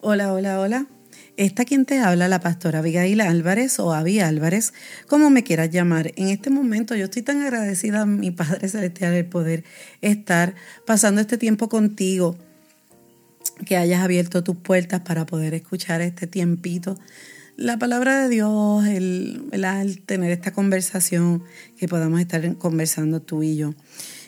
Hola, hola, hola. Esta quien te habla, la pastora Abigail Álvarez o Avi Álvarez, como me quieras llamar. En este momento yo estoy tan agradecida a mi Padre Celestial el poder estar pasando este tiempo contigo, que hayas abierto tus puertas para poder escuchar este tiempito. La palabra de Dios, el, tener esta conversación, que podamos estar conversando tú y yo.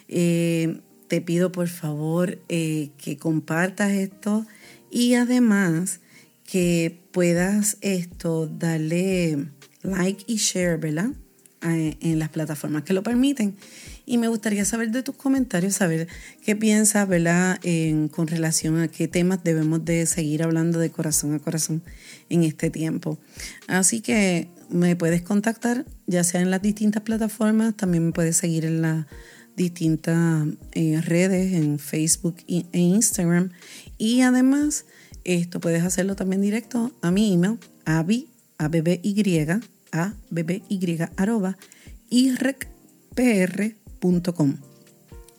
Eh, te pido por favor eh, que compartas esto y además que puedas esto darle like y share, ¿verdad? En las plataformas que lo permiten. Y me gustaría saber de tus comentarios, saber qué piensas, ¿verdad? con relación a qué temas debemos de seguir hablando de corazón a corazón en este tiempo. Así que me puedes contactar, ya sea en las distintas plataformas, también me puedes seguir en las distintas eh, redes, en Facebook e Instagram. Y además esto puedes hacerlo también directo a mi email, abi, a y a bby, arroba, irrecpr.com.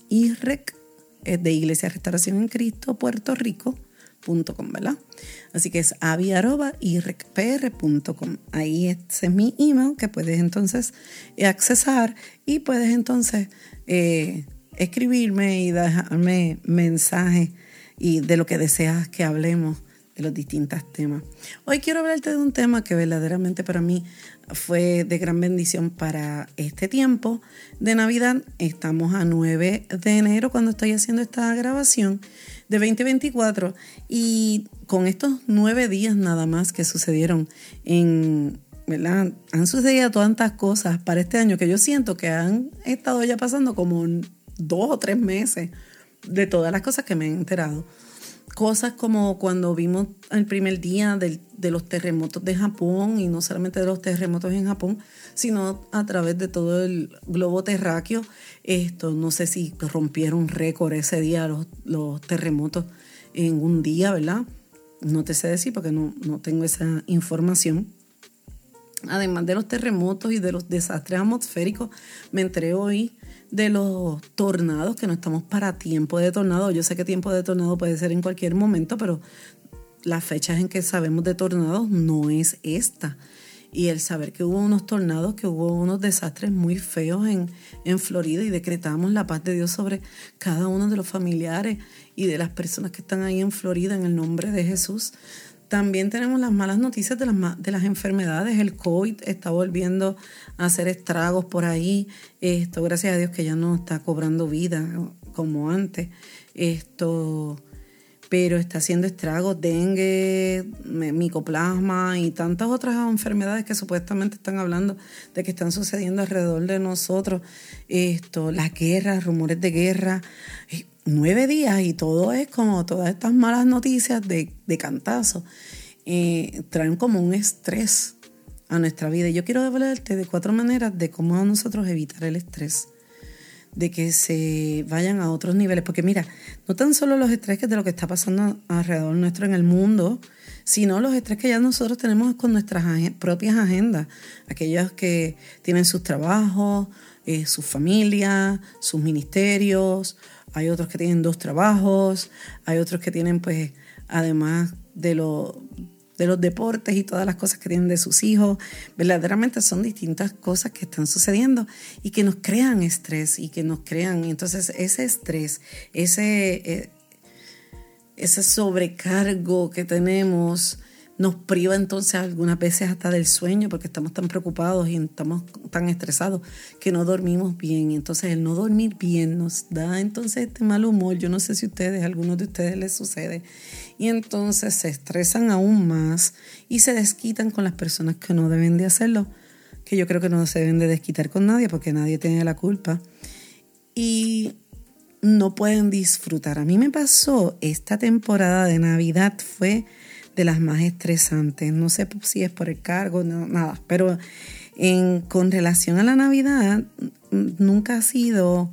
Irrec es de Iglesia Restauración en Cristo, Puerto Rico.com, ¿verdad? Así que es avi arroba irrecpr.com. Ahí es mi email que puedes entonces accesar y puedes entonces eh, escribirme y dejarme mensajes y de lo que deseas que hablemos de los distintos temas. Hoy quiero hablarte de un tema que verdaderamente para mí fue de gran bendición para este tiempo de Navidad. Estamos a 9 de enero cuando estoy haciendo esta grabación de 2024 y con estos nueve días nada más que sucedieron en, Han sucedido tantas cosas para este año que yo siento que han estado ya pasando como dos o tres meses de todas las cosas que me he enterado. Cosas como cuando vimos el primer día de los terremotos de Japón, y no solamente de los terremotos en Japón, sino a través de todo el globo terráqueo. Esto, no sé si rompieron récord ese día los, los terremotos en un día, ¿verdad? No te sé decir porque no, no tengo esa información. Además de los terremotos y de los desastres atmosféricos, me enteré hoy de los tornados, que no estamos para tiempo de tornado. Yo sé que tiempo de tornado puede ser en cualquier momento, pero las fechas en que sabemos de tornados no es esta. Y el saber que hubo unos tornados, que hubo unos desastres muy feos en, en Florida y decretamos la paz de Dios sobre cada uno de los familiares y de las personas que están ahí en Florida en el nombre de Jesús. También tenemos las malas noticias de las, de las enfermedades. El COVID está volviendo a hacer estragos por ahí. Esto, gracias a Dios que ya no está cobrando vida como antes. Esto, pero está haciendo estragos, dengue, micoplasma y tantas otras enfermedades que supuestamente están hablando de que están sucediendo alrededor de nosotros. Esto, las guerras, rumores de guerra nueve días y todo es como todas estas malas noticias de, de cantazo. Eh, traen como un estrés a nuestra vida. Y yo quiero hablarte de cuatro maneras de cómo nosotros evitar el estrés, de que se vayan a otros niveles. Porque mira, no tan solo los estrés que de lo que está pasando alrededor nuestro en el mundo, sino los estrés que ya nosotros tenemos con nuestras propias agendas. Aquellos que tienen sus trabajos, eh, sus familias, sus ministerios, hay otros que tienen dos trabajos, hay otros que tienen pues además de, de los deportes y todas las cosas que tienen de sus hijos, verdaderamente son distintas cosas que están sucediendo y que nos crean estrés y que nos crean, entonces ese estrés, ese, eh, ese sobrecargo que tenemos, nos priva entonces algunas veces hasta del sueño porque estamos tan preocupados y estamos tan estresados que no dormimos bien. Entonces el no dormir bien nos da entonces este mal humor. Yo no sé si ustedes, a algunos de ustedes les sucede. Y entonces se estresan aún más y se desquitan con las personas que no deben de hacerlo. Que yo creo que no se deben de desquitar con nadie porque nadie tiene la culpa. Y no pueden disfrutar. A mí me pasó esta temporada de Navidad fue de las más estresantes. No sé si es por el cargo, no, nada, pero con relación a la Navidad, nunca ha sido...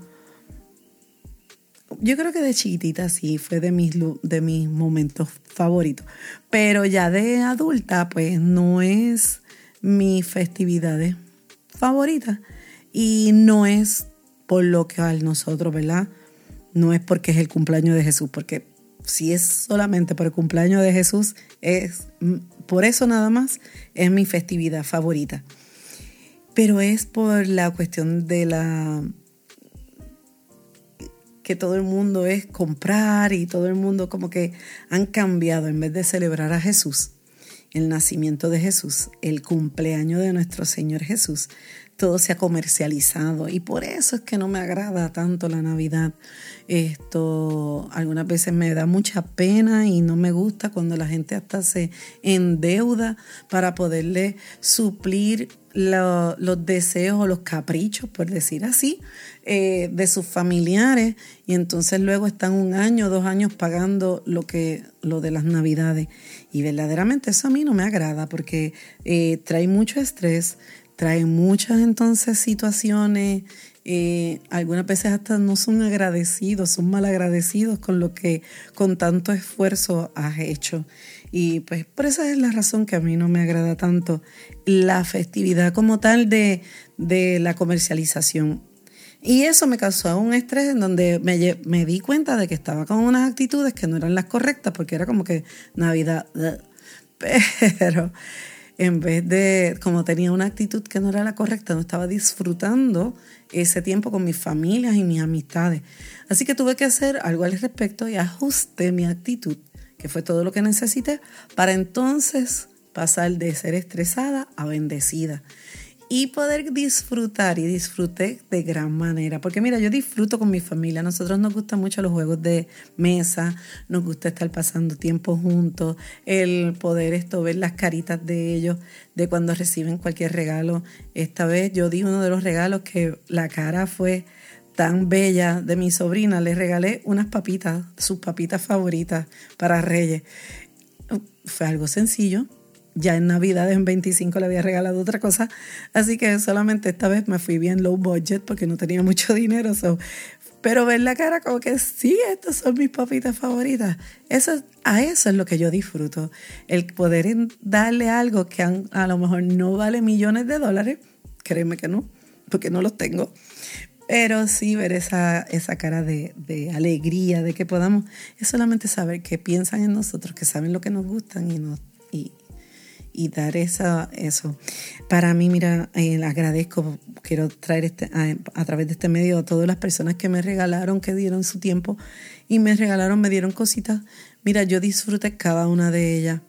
Yo creo que de chiquitita sí, fue de mis, de mis momentos favoritos, pero ya de adulta, pues no es mi festividad favorita y no es por lo que a nosotros, ¿verdad? No es porque es el cumpleaños de Jesús, porque si es solamente por el cumpleaños de Jesús, es por eso nada más es mi festividad favorita. Pero es por la cuestión de la que todo el mundo es comprar y todo el mundo como que han cambiado en vez de celebrar a Jesús, el nacimiento de Jesús, el cumpleaños de nuestro Señor Jesús, todo se ha comercializado y por eso es que no me agrada tanto la Navidad. Esto algunas veces me da mucha pena y no me gusta cuando la gente hasta se endeuda para poderle suplir los deseos o los caprichos, por decir así, eh, de sus familiares y entonces luego están un año, dos años pagando lo que lo de las navidades y verdaderamente eso a mí no me agrada porque eh, trae mucho estrés, trae muchas entonces situaciones, eh, algunas veces hasta no son agradecidos, son mal agradecidos con lo que con tanto esfuerzo has hecho. Y pues por esa es la razón que a mí no me agrada tanto la festividad como tal de, de la comercialización. Y eso me causó un estrés en donde me, me, di cuenta de que estaba con unas actitudes que no eran las correctas, porque era como que Navidad. Pero en vez de, como tenía una actitud que no era la correcta, no estaba disfrutando ese tiempo con mis familias y mis amistades. Así que tuve que hacer algo al respecto y ajusté mi actitud, que fue todo lo que necesité, para entonces pasar de ser estresada a bendecida y poder disfrutar y disfruté de gran manera. Porque mira, yo disfruto con mi familia, a nosotros nos gustan mucho los juegos de mesa, nos gusta estar pasando tiempo juntos, el poder esto, ver las caritas de ellos, de cuando reciben cualquier regalo. Esta vez yo di uno de los regalos que la cara fue tan bella de mi sobrina, le regalé unas papitas, sus papitas favoritas para Reyes. Fue algo sencillo, ya en Navidad en 25 le había regalado otra cosa, así que solamente esta vez me fui bien low budget porque no tenía mucho dinero, pero ver la cara como que sí, estas son mis papitas favoritas, eso, a eso es lo que yo disfruto, el poder darle algo que a lo mejor no vale millones de dólares, créeme que no, porque no los tengo, pero sí ver esa, esa cara de, de, alegría, de que podamos, es solamente saber que piensan en nosotros, que saben lo que nos gustan y, nos, y, y dar esa, eso. Para mí, mira, eh, agradezco, quiero traer este, a, través de este medio a todas las personas que me regalaron, que dieron su tiempo y me regalaron, me dieron cositas. Mira, yo disfruté cada una de ellas.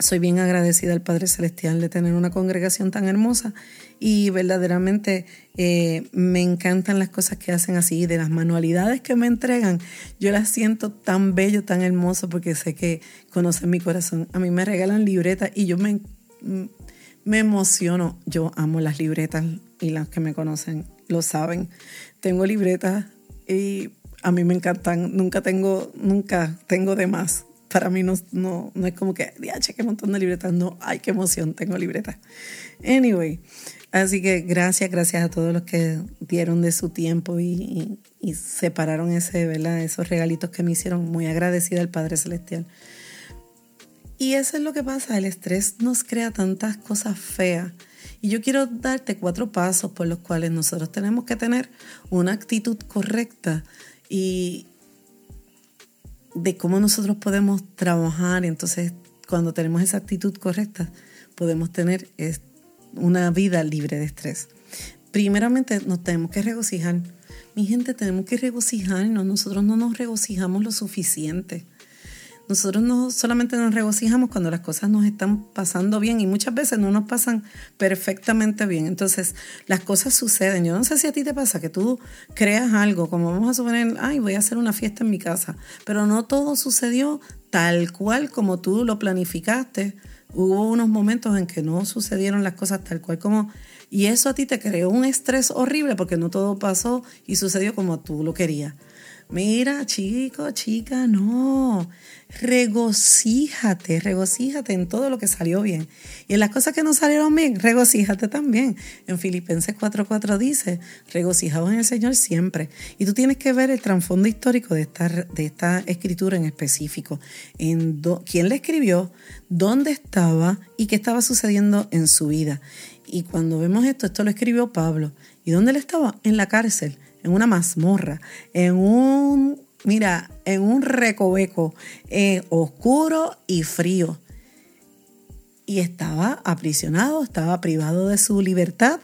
Soy bien agradecida al Padre Celestial de tener una congregación tan hermosa y verdaderamente eh, me encantan las cosas que hacen así, de las manualidades que me entregan. Yo las siento tan bello, tan hermoso, porque sé que conocen mi corazón. A mí me regalan libretas y yo me, me emociono. Yo amo las libretas y las que me conocen lo saben. Tengo libretas y a mí me encantan. Nunca tengo, nunca tengo de más. Para mí no, no, no es como que, che, qué montón de libretas. No, ay, qué emoción, tengo libretas. Anyway, Así que gracias, gracias a todos los que dieron de su tiempo y, separaron ese, ¿verdad? esos regalitos que me hicieron. Muy agradecida al Padre Celestial. Y eso es lo que pasa, el estrés nos crea tantas cosas feas. Y yo quiero darte cuatro pasos por los cuales nosotros tenemos que tener una actitud correcta y de cómo nosotros podemos trabajar. Entonces, cuando tenemos esa actitud correcta, podemos tener una vida libre de estrés. Primeramente nos tenemos que regocijar. Mi gente, tenemos que regocijarnos. Nosotros no nos regocijamos lo suficiente. Nosotros no solamente nos regocijamos cuando las cosas nos están pasando bien y muchas veces no nos pasan perfectamente bien. Entonces, las cosas suceden. Yo no sé si a ti te pasa que tú creas algo, como vamos a suponer, ay, voy a hacer una fiesta en mi casa, pero no todo sucedió tal cual como tú lo planificaste hubo unos momentos en que no sucedieron las cosas tal cual como... Y eso a ti te creó un estrés horrible porque no todo pasó y sucedió como tú lo querías. Mira, chico, chica, no. Regocíjate, regocíjate en todo lo que salió bien. Y en las cosas que no salieron bien, regocíjate también. En Filipenses 4:4 dice, regocijaos en el Señor siempre. Y tú tienes que ver el trasfondo histórico de esta, de esta escritura en específico. En quién le escribió, dónde estaba y qué estaba sucediendo en su vida. Y cuando vemos esto, esto lo escribió Pablo. ¿Y dónde él estaba? En la cárcel en una mazmorra, en un mira, en un recoveco eh, oscuro y frío. Y estaba aprisionado, estaba privado de su libertad.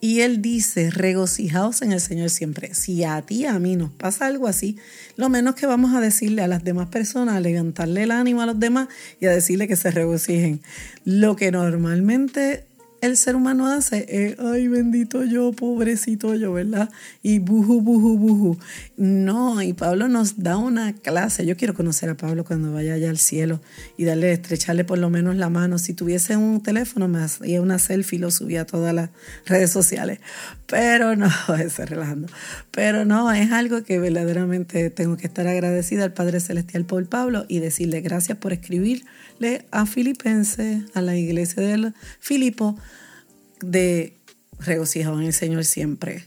Y él dice, regocijaos en el Señor siempre. Si a ti, a mí nos pasa algo así, lo menos que vamos a decirle a las demás personas, a levantarle el ánimo a los demás y a decirle que se regocijen. Lo que normalmente el ser humano hace ay, bendito yo, pobrecito yo, ¿verdad? Y buju, buju, buju. No, y Pablo nos da una clase. Yo quiero conocer a Pablo cuando vaya allá al cielo y darle, estrecharle por lo menos la mano. Si tuviese un teléfono, me hacía una selfie y lo subía a todas las redes sociales. Pero no, estoy relajando. Pero no, es algo que verdaderamente tengo que estar agradecida al Padre Celestial por Pablo y decirle gracias por escribirle a Filipenses, a la iglesia de Filipo, de regocijado en el Señor siempre.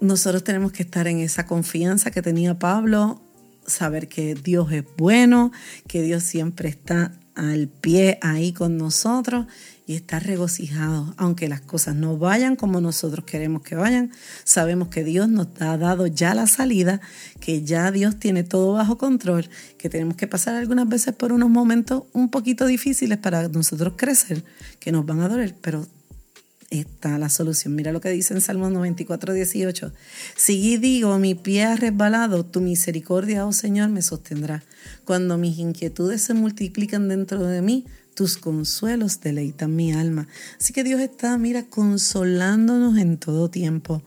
Nosotros tenemos que estar en esa confianza que tenía Pablo, saber que Dios es bueno, que Dios siempre está al pie ahí con nosotros y estar regocijado, aunque las cosas no vayan como nosotros queremos que vayan, sabemos que Dios nos ha dado ya la salida, que ya Dios tiene todo bajo control, que tenemos que pasar algunas veces por unos momentos un poquito difíciles para nosotros crecer, que nos van a doler, pero está la solución. Mira lo que dice en Salmo 94, 18. Si digo, mi pie ha resbalado, tu misericordia, oh Señor, me sostendrá. Cuando mis inquietudes se multiplican dentro de mí, tus consuelos deleitan mi alma. Así que Dios está, mira, consolándonos en todo tiempo.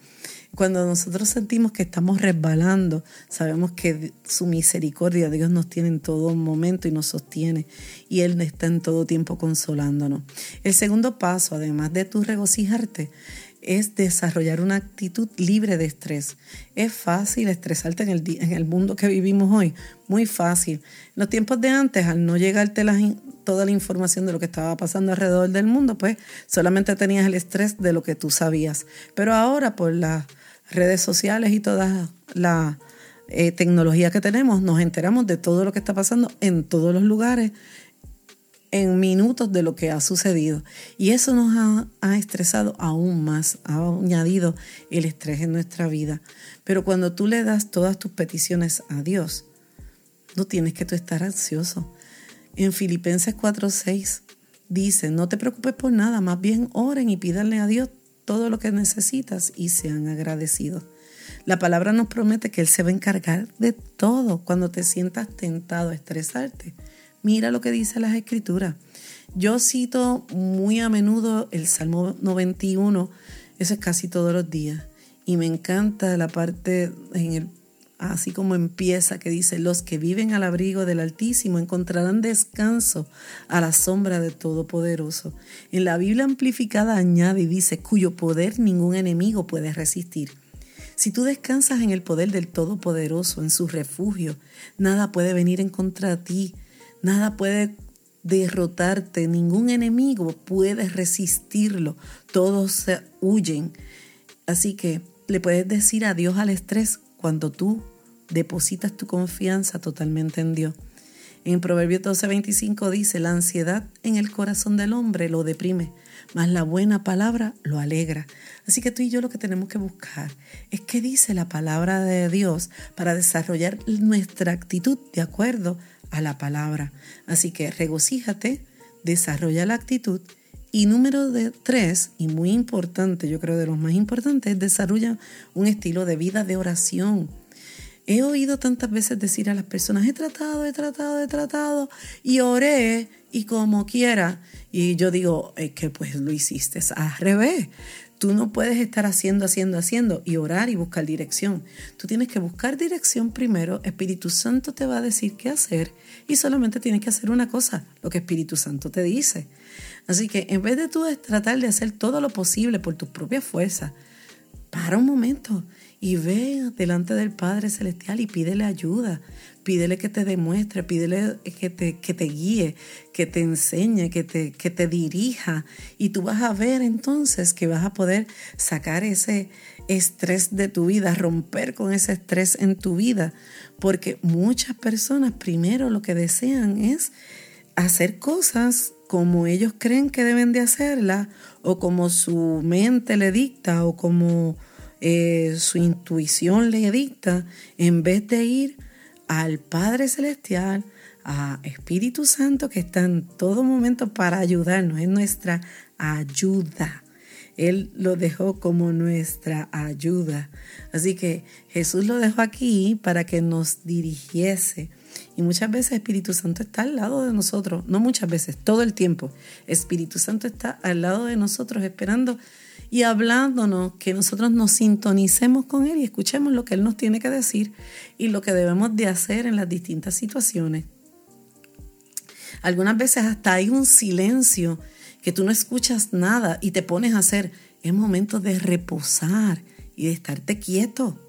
Cuando nosotros sentimos que estamos resbalando, sabemos que su misericordia, Dios nos tiene en todo momento y nos sostiene. Y Él está en todo tiempo consolándonos. El segundo paso, además de tu regocijarte, es desarrollar una actitud libre de estrés. Es fácil estresarte en el, en el mundo que vivimos hoy, muy fácil. En los tiempos de antes, al no llegarte toda la información de lo que estaba pasando alrededor del mundo, pues solamente tenías el estrés de lo que tú sabías. Pero ahora, por las redes sociales y toda la eh, tecnología que tenemos, nos enteramos de todo lo que está pasando en todos los lugares en minutos de lo que ha sucedido. Y eso nos ha, estresado aún más, ha añadido el estrés en nuestra vida. Pero cuando tú le das todas tus peticiones a Dios, no tienes que tú estar ansioso. En Filipenses 4:6 dice, no te preocupes por nada, más bien oren y pídanle a Dios todo lo que necesitas y sean agradecidos. La palabra nos promete que Él se va a encargar de todo cuando te sientas tentado a estresarte. Mira lo que dice las escrituras. Yo cito muy a menudo el Salmo 91, eso es casi todos los días. Y me encanta la parte en el así como empieza, que dice, los que viven al abrigo del Altísimo encontrarán descanso a la sombra del Todopoderoso. En la Biblia amplificada añade y dice, cuyo poder ningún enemigo puede resistir. Si tú descansas en el poder del Todopoderoso, en su refugio, nada puede venir en contra de ti. Nada puede derrotarte, ningún enemigo puede resistirlo, todos huyen. Así que le puedes decir adiós al estrés cuando tú depositas tu confianza totalmente en Dios. En Proverbios 12:25 dice, la ansiedad en el corazón del hombre lo deprime, mas la buena palabra lo alegra. Así que tú y yo lo que tenemos que buscar es qué dice la palabra de Dios para desarrollar nuestra actitud de acuerdo a la palabra. Así que regocíjate, desarrolla la actitud. Y número de tres, y muy importante, yo creo de los más importantes, desarrolla un estilo de vida de oración. He oído tantas veces decir a las personas, he tratado, he tratado, he tratado, y oré, y como quiera. Y yo digo, es que pues lo hiciste al revés. Tú no puedes estar haciendo, haciendo, haciendo y orar y buscar dirección. Tú tienes que buscar dirección primero. Espíritu Santo te va a decir qué hacer y solamente tienes que hacer una cosa, lo que Espíritu Santo te dice. Así que en vez de tú tratar de hacer todo lo posible por tus propias fuerzas, para un momento y ve delante del Padre Celestial y pídele ayuda, pídele que te demuestre, pídele que te, que te guíe, que te enseñe, que te, que te dirija. Y tú vas a ver entonces que vas a poder sacar ese estrés de tu vida, romper con ese estrés en tu vida. Porque muchas personas primero lo que desean es hacer cosas como ellos creen que deben de hacerlas o como su mente le dicta o como eh, su intuición le dicta, en vez de ir al Padre Celestial, a Espíritu Santo que está en todo momento para ayudarnos, es nuestra ayuda. Él lo dejó como nuestra ayuda. Así que Jesús lo dejó aquí para que nos dirigiese. Y muchas veces Espíritu Santo está al lado de nosotros, no muchas veces, todo el tiempo. Espíritu Santo está al lado de nosotros esperando y hablándonos que nosotros nos sintonicemos con Él y escuchemos lo que Él nos tiene que decir y lo que debemos de hacer en las distintas situaciones. Algunas veces hasta hay un silencio que tú no escuchas nada y te pones a hacer. Es momento de reposar y de estarte quieto,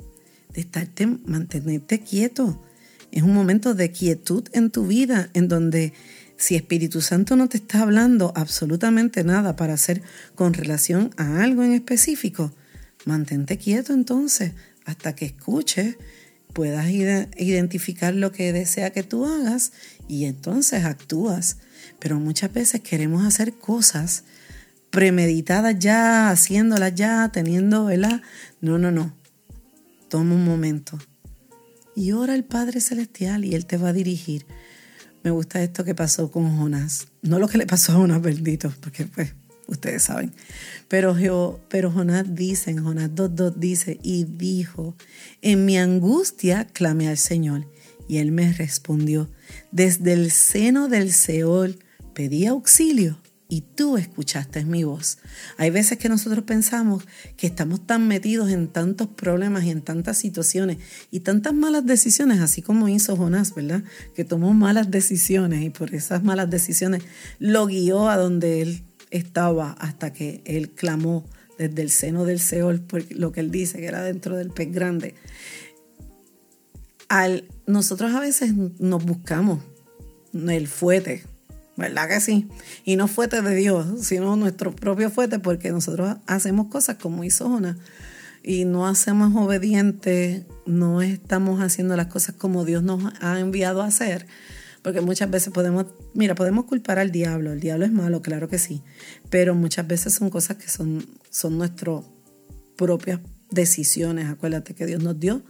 de estarte, mantenerte quieto. Es un momento de quietud en tu vida en donde si Espíritu Santo no te está hablando absolutamente nada para hacer con relación a algo en específico, mantente quieto entonces hasta que escuches, puedas identificar lo que desea que tú hagas y entonces actúas. Pero muchas veces queremos hacer cosas premeditadas ya, haciéndolas ya, teniendo, ¿verdad? No, no, no. Toma un momento y ora al Padre Celestial y Él te va a dirigir me gusta esto que pasó con Jonás. No lo que le pasó a Jonás, bendito, porque pues ustedes saben. Pero, pero Jonás dice, en Jonás 2.2 dice, y dijo, en mi angustia clamé al Señor, y él me respondió, desde el seno del Seol pedí auxilio y tú escuchaste mi voz. Hay veces que nosotros pensamos que estamos tan metidos en tantos problemas y en tantas situaciones y tantas malas decisiones, así como hizo Jonás, ¿verdad? Que tomó malas decisiones y por esas malas decisiones lo guió a donde él estaba hasta que él clamó desde el seno del Seol, por lo que él dice que era dentro del pez grande. Al, nosotros a veces nos buscamos el fuete, ¿Verdad que sí? Y no fuete de Dios, sino nuestro propio fuete, porque nosotros hacemos cosas como hizo Jonás y no hacemos obedientes, no estamos haciendo las cosas como Dios nos ha enviado a hacer. Porque muchas veces podemos, mira, podemos culpar al diablo. El diablo es malo, claro que sí. Pero muchas veces son cosas que son, son nuestras propias decisiones. Acuérdate que Dios nos dio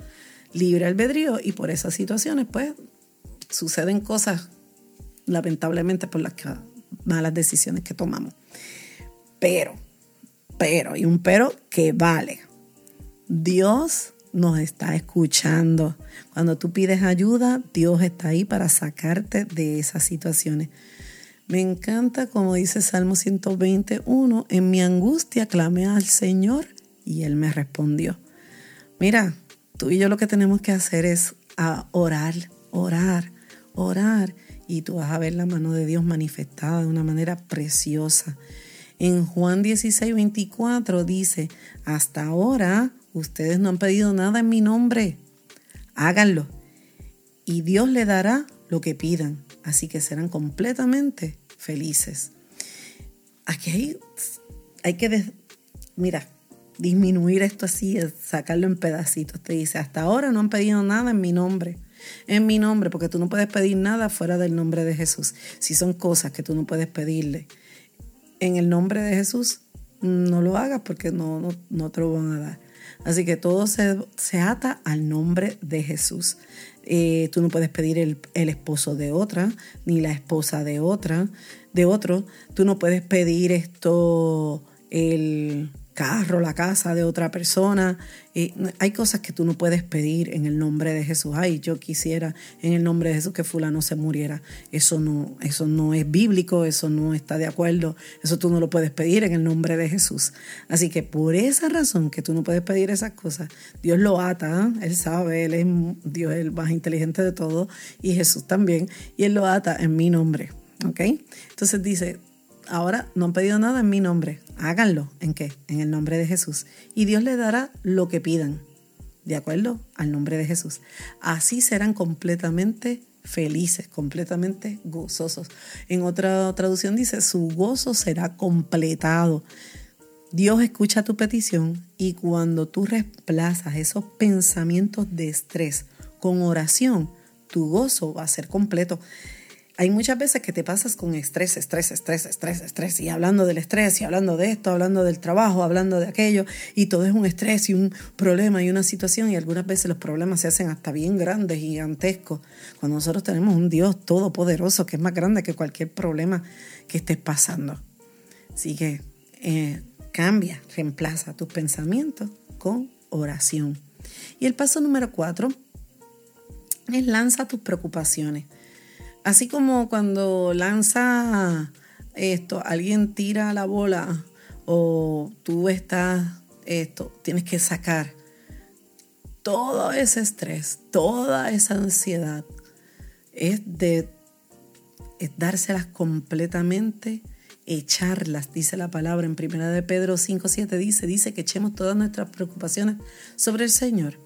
libre albedrío y por esas situaciones, pues, suceden cosas lamentablemente por las malas decisiones que tomamos. Pero, pero, y un pero que vale. Dios nos está escuchando. Cuando tú pides ayuda, Dios está ahí para sacarte de esas situaciones. Me encanta como dice Salmo 121, en mi angustia clamé al Señor y Él me respondió. Mira, tú y yo lo que tenemos que hacer es orar, orar, orar y tú vas a ver la mano de Dios manifestada de una manera preciosa. En Juan 16, 24 dice, hasta ahora ustedes no han pedido nada en mi nombre, háganlo y Dios le dará lo que pidan, así que serán completamente felices. Aquí hay, hay que, mira, disminuir esto así, sacarlo en pedacitos. Te dice, hasta ahora no han pedido nada en mi nombre en mi nombre, porque tú no puedes pedir nada fuera del nombre de Jesús. Si son cosas que tú no puedes pedirle en el nombre de Jesús, no lo hagas porque no, no, no te lo van a dar. Así que todo se, se ata al nombre de Jesús. Eh, tú no puedes pedir el, el, esposo de otra, ni la esposa de otra, de otro. Tú no puedes pedir esto, el carro, la casa de otra persona. hay cosas que tú no puedes pedir en el nombre de Jesús. Ay, yo quisiera en el nombre de Jesús que fulano se muriera. Eso no, eso no es bíblico, eso no está de acuerdo. Eso tú no lo puedes pedir en el nombre de Jesús. Así que por esa razón que tú no puedes pedir esas cosas, Dios lo ata, Él sabe, Él es Dios el más inteligente de todo y Jesús también, y Él lo ata en mi nombre. ¿Ok? Entonces dice, ahora no han pedido nada en mi nombre. Háganlo. ¿En qué? En el nombre de Jesús. Y Dios les dará lo que pidan. ¿De acuerdo? Al nombre de Jesús. Así serán completamente felices, completamente gozosos. En otra traducción dice, su gozo será completado. Dios escucha tu petición y cuando tú reemplazas esos pensamientos de estrés con oración, tu gozo va a ser completo. Hay muchas veces que te pasas con estrés, estrés, estrés, estrés, estrés, y hablando del estrés, y hablando de esto, hablando del trabajo, hablando de aquello, y todo es un estrés y un problema y una situación, y algunas veces los problemas se hacen hasta bien grandes, gigantescos, cuando nosotros tenemos un Dios todopoderoso que es más grande que cualquier problema que estés pasando. Así que eh, cambia, reemplaza tus pensamientos con oración. Y el paso número cuatro es lanza tus preocupaciones. Así como cuando lanza esto, alguien tira la bola o tú estás, esto, tienes que sacar todo ese estrés, toda esa ansiedad, es de es dárselas completamente, echarlas, dice la palabra en primera de Pedro 5.7, dice, dice que echemos todas nuestras preocupaciones sobre el Señor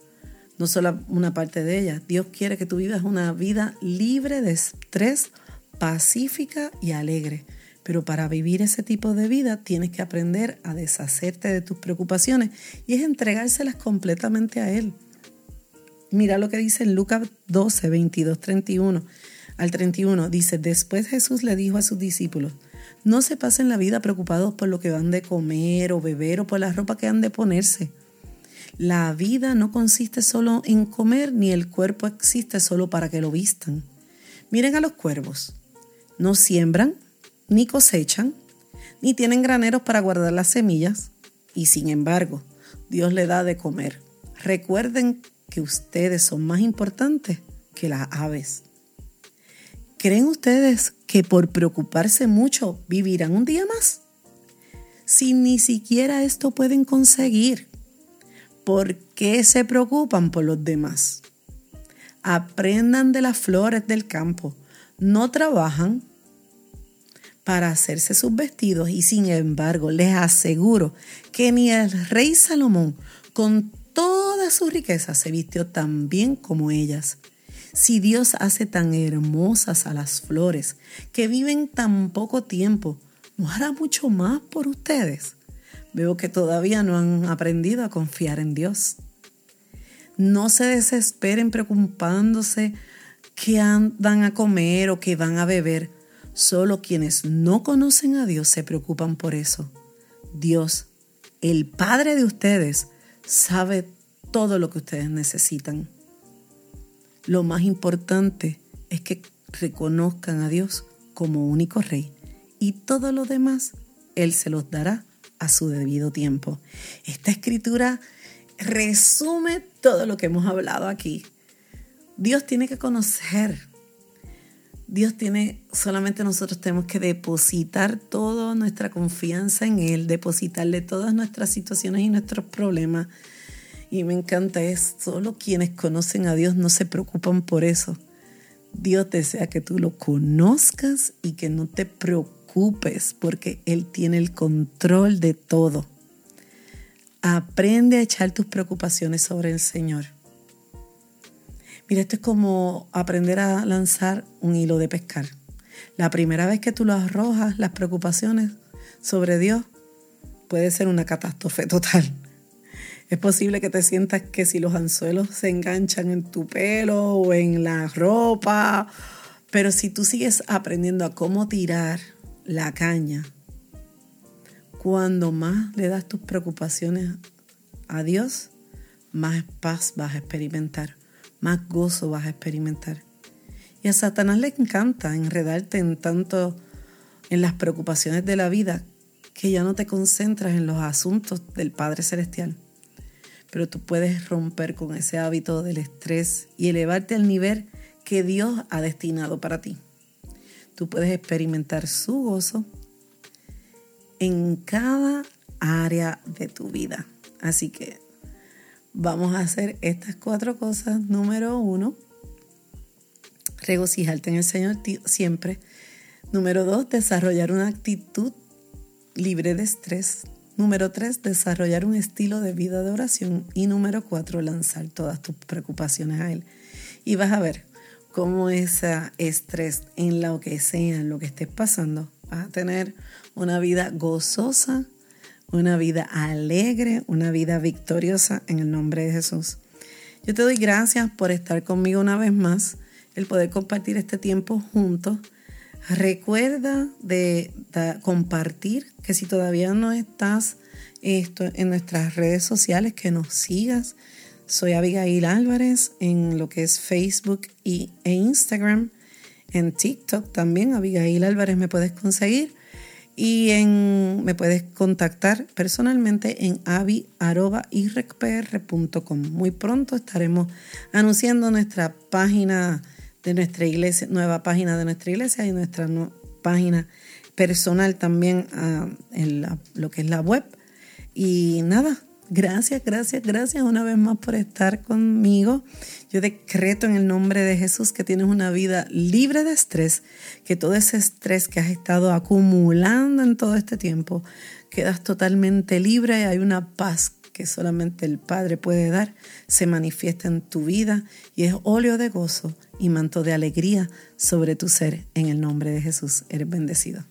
no solo una parte de ella. Dios quiere que tú vivas una vida libre de estrés, pacífica y alegre. Pero para vivir ese tipo de vida tienes que aprender a deshacerte de tus preocupaciones y es entregárselas completamente a Él. Mira lo que dice en Lucas 12, 22, 31 al 31. Dice, después Jesús le dijo a sus discípulos, no se pasen la vida preocupados por lo que van de comer o beber o por la ropa que han de ponerse la vida no consiste solo en comer, ni el cuerpo existe solo para que lo vistan. Miren a los cuervos. No siembran, ni cosechan, ni tienen graneros para guardar las semillas, y sin embargo, Dios le da de comer. Recuerden que ustedes son más importantes que las aves. ¿Creen ustedes que por preocuparse mucho vivirán un día más? Si ni siquiera esto pueden conseguir, ¿Por qué se preocupan por los demás? Aprendan de las flores del campo. No trabajan para hacerse sus vestidos y sin embargo les aseguro que ni el rey Salomón con toda su riqueza se vistió tan bien como ellas. Si Dios hace tan hermosas a las flores que viven tan poco tiempo, ¿no hará mucho más por ustedes? Veo que todavía no han aprendido a confiar en Dios. No se desesperen preocupándose qué van a comer o qué van a beber. Solo quienes no conocen a Dios se preocupan por eso. Dios, el Padre de ustedes, sabe todo lo que ustedes necesitan. Lo más importante es que reconozcan a Dios como único Rey y todo lo demás Él se los dará a su debido tiempo. Esta escritura resume todo lo que hemos hablado aquí. Dios tiene que conocer. Dios tiene, solamente nosotros tenemos que depositar toda nuestra confianza en Él, depositarle todas nuestras situaciones y nuestros problemas. Y me encanta es, solo quienes conocen a Dios no se preocupan por eso. Dios desea que tú lo conozcas y que no te preocupes porque Él tiene el control de todo. Aprende a echar tus preocupaciones sobre el Señor. Mira, esto es como aprender a lanzar un hilo de pescar. La primera vez que tú lo arrojas, las preocupaciones sobre Dios, puede ser una catástrofe total. Es posible que te sientas que si los anzuelos se enganchan en tu pelo o en la ropa, pero si tú sigues aprendiendo a cómo tirar la caña. Cuando más le das tus preocupaciones a Dios, más paz vas a experimentar, más gozo vas a experimentar. Y a Satanás le encanta enredarte en tanto en las preocupaciones de la vida que ya no te concentras en los asuntos del Padre Celestial. Pero tú puedes romper con ese hábito del estrés y elevarte al nivel que Dios ha destinado para ti tú puedes experimentar su gozo en cada área de tu vida. Así que vamos a hacer estas cuatro cosas. Número uno, regocijarte en el Señor siempre. Número dos, desarrollar una actitud libre de estrés. Número tres, desarrollar un estilo de vida de oración. Y número cuatro, lanzar todas tus preocupaciones a Él. Y vas a ver cómo ese estrés en lo que sea, en lo que estés pasando, vas a tener una vida gozosa, una vida alegre, una vida victoriosa en el nombre de Jesús. Yo te doy gracias por estar conmigo una vez más, el poder compartir este tiempo juntos. Recuerda de, compartir que si todavía no estás esto, en nuestras redes sociales, que nos sigas. Soy Abigail Álvarez en lo que es Facebook y, e Instagram. En TikTok también, Abigail Álvarez me puedes conseguir. Y en, me puedes contactar personalmente en avi.irrecpr.com. Muy pronto estaremos anunciando nuestra página de nuestra iglesia, nueva página de nuestra iglesia y nuestra página personal también ah, en lo que es la web. Y nada, gracias, gracias, gracias una vez más por estar conmigo. Yo decreto en el nombre de Jesús que tienes una vida libre de estrés, que todo ese estrés que has estado acumulando en todo este tiempo, quedas totalmente libre y hay una paz que solamente el Padre puede dar, se manifiesta en tu vida y es óleo de gozo y manto de alegría sobre tu ser. En el nombre de Jesús, eres bendecido.